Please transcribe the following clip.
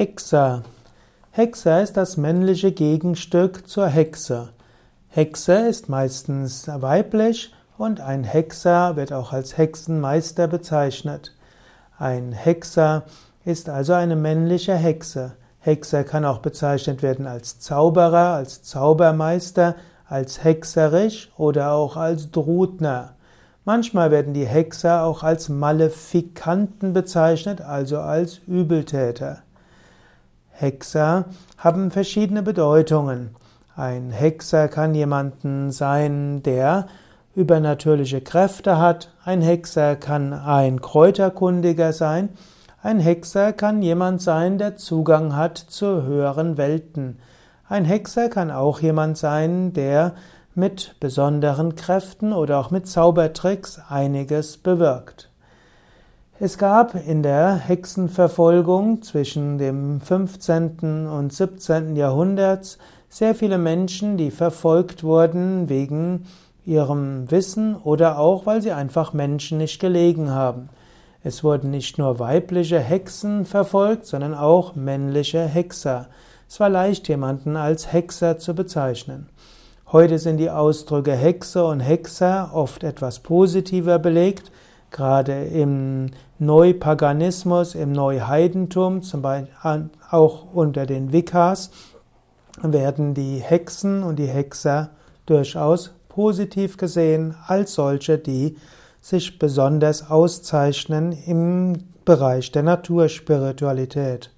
Hexer. Hexer ist das männliche Gegenstück zur Hexe. Hexe ist meistens weiblich und ein Hexer wird auch als Hexenmeister bezeichnet. Ein Hexer ist also eine männliche Hexe. Hexer kann auch bezeichnet werden als Zauberer, als Zaubermeister, als hexerisch oder auch als Drutner. Manchmal werden die Hexer auch als Malefikanten bezeichnet, also als Übeltäter. Hexer haben verschiedene Bedeutungen. Ein Hexer kann jemanden sein, der übernatürliche Kräfte hat. Ein Hexer kann ein Kräuterkundiger sein. Ein Hexer kann jemand sein, der Zugang hat zu höheren Welten. Ein Hexer kann auch jemand sein, der mit besonderen Kräften oder auch mit Zaubertricks einiges bewirkt. Es gab in der Hexenverfolgung zwischen dem 15. und 17. Jahrhundert sehr viele Menschen, die verfolgt wurden wegen ihrem Wissen oder auch, weil sie einfach Menschen nicht gelegen haben. Es wurden nicht nur weibliche Hexen verfolgt, sondern auch männliche Hexer. Es war leicht, jemanden als Hexer zu bezeichnen. Heute sind die Ausdrücke Hexe und Hexer oft etwas positiver belegt, gerade im Neupaganismus, im Neuheidentum, zum Beispiel auch unter den Vikas, werden die Hexen und die Hexer durchaus positiv gesehen als solche, die sich besonders auszeichnen im Bereich der Naturspiritualität.